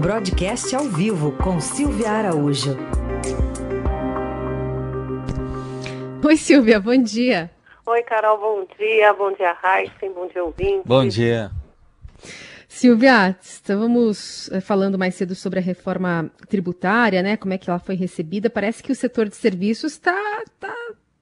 Broadcast ao vivo com Silvia Araújo. Oi, Silvia, bom dia. Oi, Carol, bom dia. Bom dia, Raíssen, bom dia, ouvinte. Bom dia. Silvia, estávamos eh, falando mais cedo sobre a reforma tributária, né? Como é que ela foi recebida. Parece que o setor de serviços está tá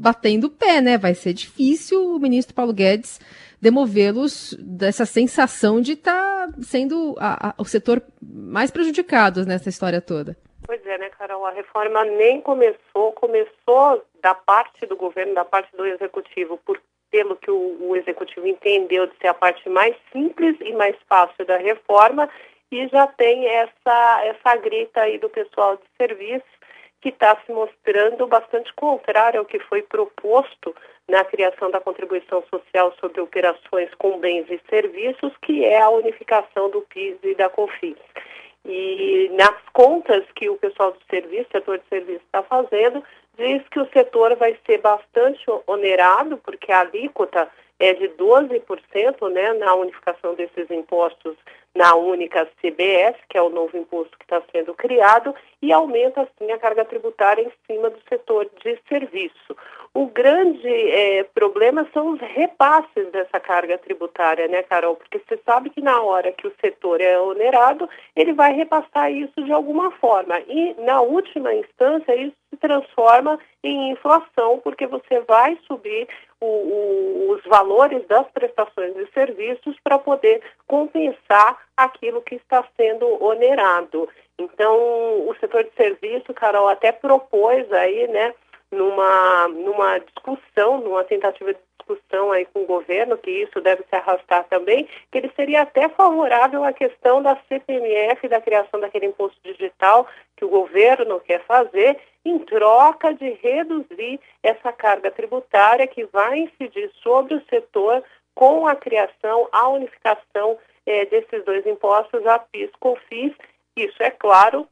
batendo o pé, né? Vai ser difícil o ministro Paulo Guedes demovê-los dessa sensação de estar tá sendo a, a, o setor mais prejudicado nessa história toda. Pois é, né, Carol? A reforma nem começou, começou da parte do governo, da parte do executivo, por, pelo que o, o executivo entendeu de ser a parte mais simples e mais fácil da reforma, e já tem essa, essa grita aí do pessoal de serviço que está se mostrando bastante contrário ao que foi proposto na criação da contribuição social sobre operações com bens e serviços, que é a unificação do PIS e da COFINS. E nas contas que o pessoal do serviço, setor de serviço está fazendo, diz que o setor vai ser bastante onerado, porque a alíquota é de 12% né, na unificação desses impostos na única CBS, que é o novo imposto que está sendo criado, e aumenta assim a carga tributária em cima do setor de serviço. O grande é, problema são os repasses dessa carga tributária, né, Carol? Porque você sabe que na hora que o setor é onerado, ele vai repassar isso de alguma forma. E, na última instância, isso se transforma em inflação, porque você vai subir o, o, os valores das prestações e serviços para poder compensar aquilo que está sendo onerado. Então, o setor de serviço, Carol, até propôs aí, né, numa, numa discussão, numa tentativa de discussão aí com o governo, que isso deve se arrastar também, que ele seria até favorável à questão da CPMF, da criação daquele imposto digital que o governo quer fazer, em troca de reduzir essa carga tributária que vai incidir sobre o setor com a criação, a unificação eh, desses dois impostos, a PIS, COFIS. Isso, é claro,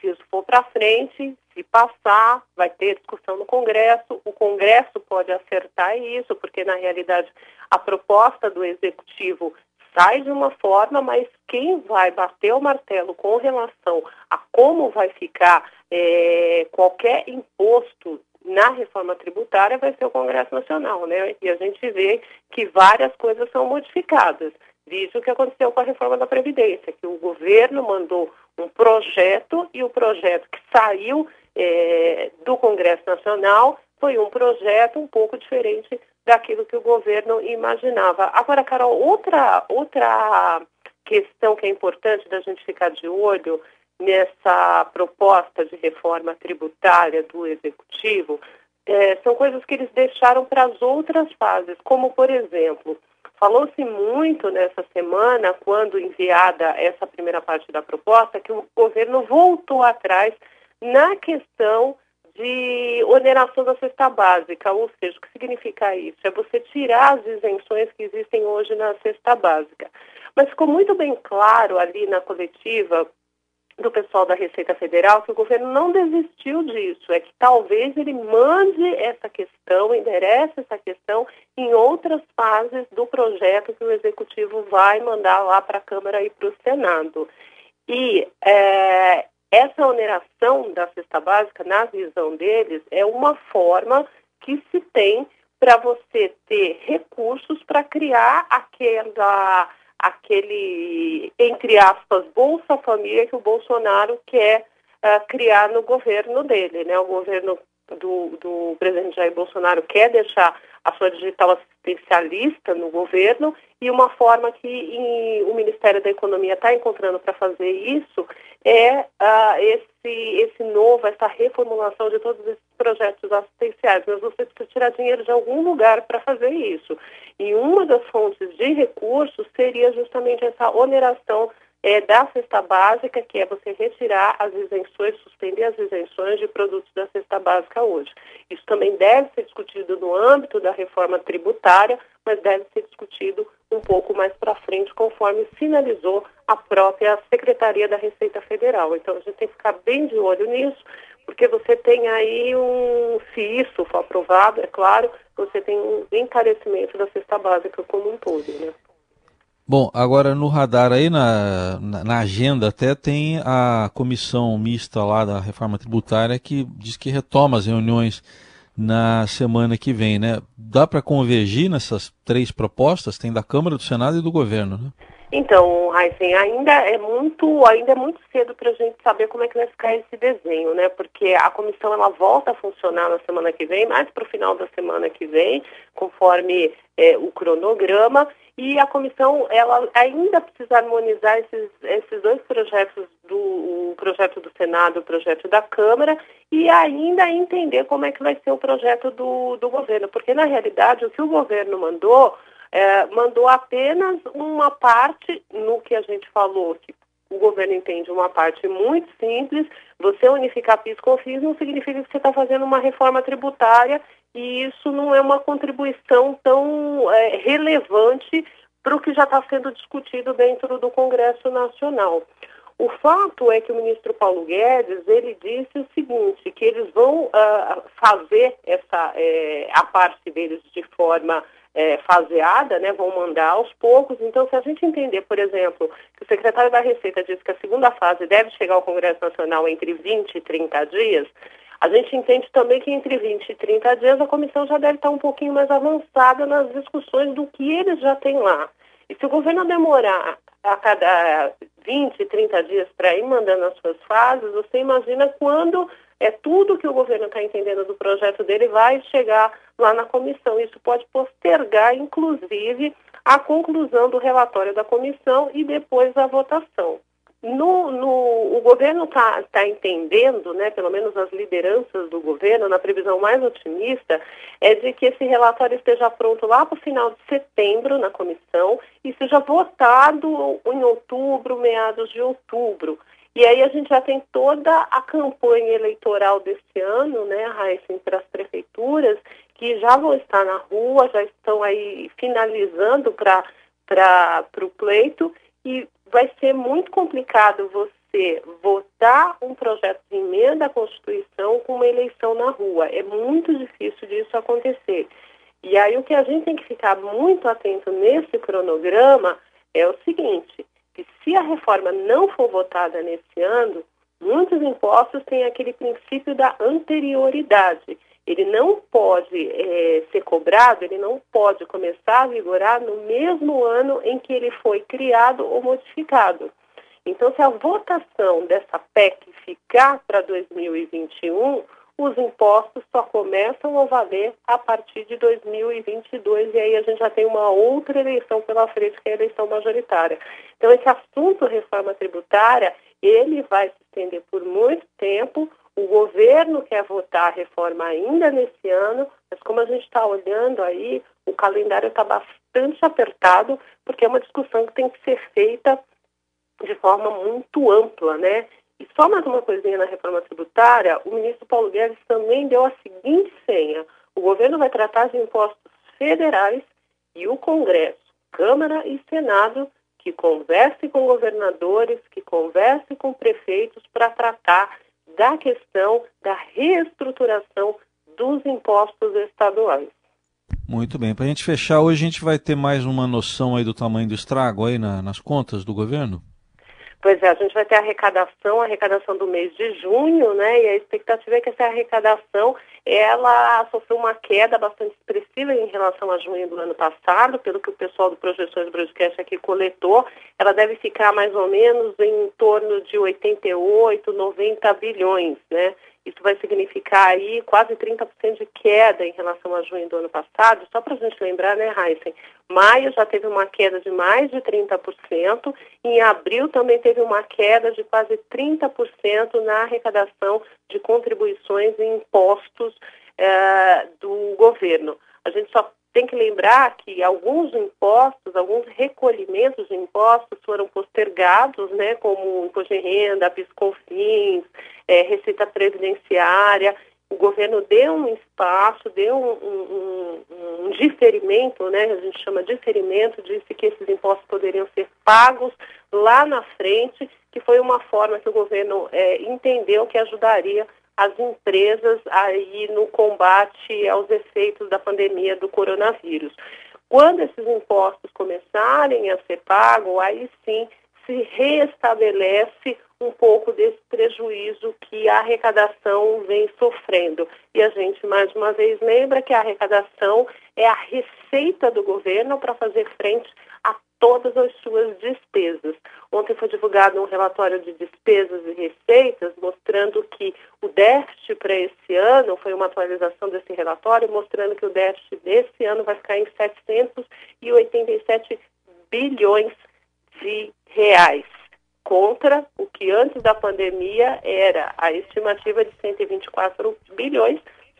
se isso for para frente, se passar, vai ter discussão no Congresso. O Congresso pode acertar isso, porque na realidade a proposta do Executivo sai de uma forma, mas quem vai bater o martelo com relação a como vai ficar é, qualquer imposto na reforma tributária vai ser o Congresso Nacional, né? E a gente vê que várias coisas são modificadas. Visto o que aconteceu com a reforma da Previdência, que o governo mandou um projeto e o projeto que saiu é, do Congresso Nacional foi um projeto um pouco diferente daquilo que o governo imaginava. Agora, Carol, outra, outra questão que é importante da gente ficar de olho nessa proposta de reforma tributária do Executivo é, são coisas que eles deixaram para as outras fases, como, por exemplo, Falou-se muito nessa semana, quando enviada essa primeira parte da proposta, que o governo voltou atrás na questão de oneração da cesta básica, ou seja, o que significa isso? É você tirar as isenções que existem hoje na cesta básica. Mas ficou muito bem claro ali na coletiva do pessoal da Receita Federal que o governo não desistiu disso, é que talvez ele mande essa questão, enderece essa questão em outras fases do projeto que o Executivo vai mandar lá para a Câmara e para o Senado. E é, essa oneração da cesta básica, na visão deles, é uma forma que se tem para você ter recursos para criar aquela aquele, entre aspas, Bolsa Família que o Bolsonaro quer uh, criar no governo dele. Né? O governo do, do presidente Jair Bolsonaro quer deixar a sua digital assistencialista no governo e uma forma que em, o Ministério da Economia está encontrando para fazer isso é uh, esse, esse novo, essa reformulação de todos esses projetos assistenciais. Mas você precisa tirar dinheiro de algum lugar para fazer isso. E uma das fontes de recursos seria justamente essa oneração é, da cesta básica, que é você retirar as isenções, suspender as isenções de produtos da cesta básica hoje. Isso também deve ser discutido no âmbito da reforma tributária, mas deve ser discutido um pouco mais para frente, conforme sinalizou a própria Secretaria da Receita Federal. Então a gente tem que ficar bem de olho nisso, porque você tem aí um, se isso for aprovado, é claro, você tem um encarecimento da cesta básica como um todo, né? Bom, agora no radar aí, na, na, agenda até tem a comissão mista lá da reforma tributária que diz que retoma as reuniões na semana que vem, né? Dá para convergir nessas três propostas? Tem da Câmara, do Senado e do Governo, né? Então, Heisen, ainda é muito, ainda é muito cedo para a gente saber como é que vai ficar esse desenho, né? Porque a comissão ela volta a funcionar na semana que vem, mais para o final da semana que vem, conforme é, o cronograma, e a comissão ela ainda precisa harmonizar esses, esses dois projetos do o projeto do Senado e o projeto da Câmara e ainda entender como é que vai ser o projeto do, do governo, porque na realidade o que o governo mandou é, mandou apenas uma parte no que a gente falou, que o governo entende uma parte muito simples, você unificar PIS com FIS não significa que você está fazendo uma reforma tributária e isso não é uma contribuição tão é, relevante para o que já está sendo discutido dentro do Congresso Nacional. O fato é que o ministro Paulo Guedes ele disse o seguinte, que eles vão uh, fazer essa é, a parte deles de forma é, faseada, né, vão mandar aos poucos. Então, se a gente entender, por exemplo, que o secretário da Receita disse que a segunda fase deve chegar ao Congresso Nacional entre 20 e 30 dias, a gente entende também que entre 20 e 30 dias a comissão já deve estar um pouquinho mais avançada nas discussões do que eles já têm lá. E se o governo demorar a cada 20, 30 dias para ir mandando as suas fases, você imagina quando é tudo que o governo está entendendo do projeto dele vai chegar lá na comissão. Isso pode postergar, inclusive, a conclusão do relatório da comissão e depois a votação. No, no, o governo está tá entendendo, né, pelo menos as lideranças do governo, na previsão mais otimista, é de que esse relatório esteja pronto lá para o final de setembro na comissão e seja votado em outubro, meados de outubro. E aí a gente já tem toda a campanha eleitoral desse ano, né, Raíssa, para as prefeituras, que já vão estar na rua, já estão aí finalizando para o pleito, e vai ser muito complicado você votar um projeto de emenda à Constituição com uma eleição na rua. É muito difícil disso acontecer. E aí o que a gente tem que ficar muito atento nesse cronograma é o seguinte, que se a reforma não for votada nesse ano, muitos impostos têm aquele princípio da anterioridade. Ele não pode é, ser cobrado, ele não pode começar a vigorar no mesmo ano em que ele foi criado ou modificado. Então, se a votação dessa PEC ficar para 2021, os impostos só começam a valer a partir de 2022 e aí a gente já tem uma outra eleição pela frente, que é a eleição majoritária. Então, esse assunto reforma tributária, ele vai se estender por muito tempo. O governo quer votar a reforma ainda nesse ano, mas como a gente está olhando aí, o calendário está bastante apertado, porque é uma discussão que tem que ser feita de forma muito ampla, né? E só mais uma coisinha na reforma tributária, o ministro Paulo Guedes também deu a seguinte senha. O governo vai tratar de impostos federais e o Congresso, Câmara e Senado, que converse com governadores, que converse com prefeitos para tratar da questão da reestruturação dos impostos estaduais. Muito bem. Para a gente fechar, hoje a gente vai ter mais uma noção aí do tamanho do estrago aí na, nas contas do governo? Pois é, a gente vai ter a arrecadação, arrecadação do mês de junho, né? E a expectativa é que essa arrecadação ela sofreu uma queda bastante expressiva em relação a junho do ano passado, pelo que o pessoal do Projeções Broadcast aqui coletou. Ela deve ficar mais ou menos em torno de 88, 90 bilhões, né? Isso vai significar aí quase 30% de queda em relação a junho do ano passado. Só para a gente lembrar, né, Heisen? Maio já teve uma queda de mais de 30%, em abril também teve uma queda de quase 30% na arrecadação de contribuições e impostos eh, do governo. A gente só tem que lembrar que alguns impostos, alguns recolhimentos de impostos foram postergados, né, como imposto de renda, piscofins, é, receita previdenciária. O governo deu um espaço, deu um, um, um, diferimento, né, a gente chama de diferimento, disse que esses impostos poderiam ser pagos lá na frente, que foi uma forma que o governo é, entendeu que ajudaria as empresas aí no combate aos efeitos da pandemia do coronavírus. Quando esses impostos começarem a ser pagos, aí sim se restabelece um pouco desse prejuízo que a arrecadação vem sofrendo. E a gente, mais uma vez, lembra que a arrecadação é a receita do governo para fazer frente a todas as suas despesas. Ontem foi divulgado um relatório de despesas e receitas mostrando que o déficit para esse ano, foi uma atualização desse relatório, mostrando que o déficit desse ano vai ficar em 787 bilhões de reais contra o que antes da pandemia era a estimativa de 124 bilhões,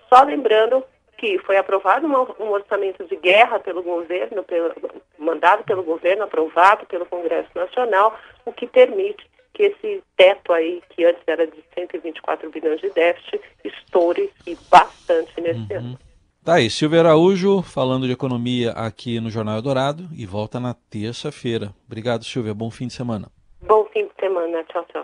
só lembrando que foi aprovado um, orçamento de guerra pelo governo, pelo, mandado pelo governo, aprovado pelo Congresso Nacional, o que permite que esse teto aí, que antes era de 124 bilhões de déficit, estoure e bastante nesse uhum. ano. Tá aí, Silvia Araújo falando de economia aqui no Jornal Dourado e volta na terça-feira. Obrigado, Silvia. Bom fim de semana. Bom fim de semana. Tchau, tchau.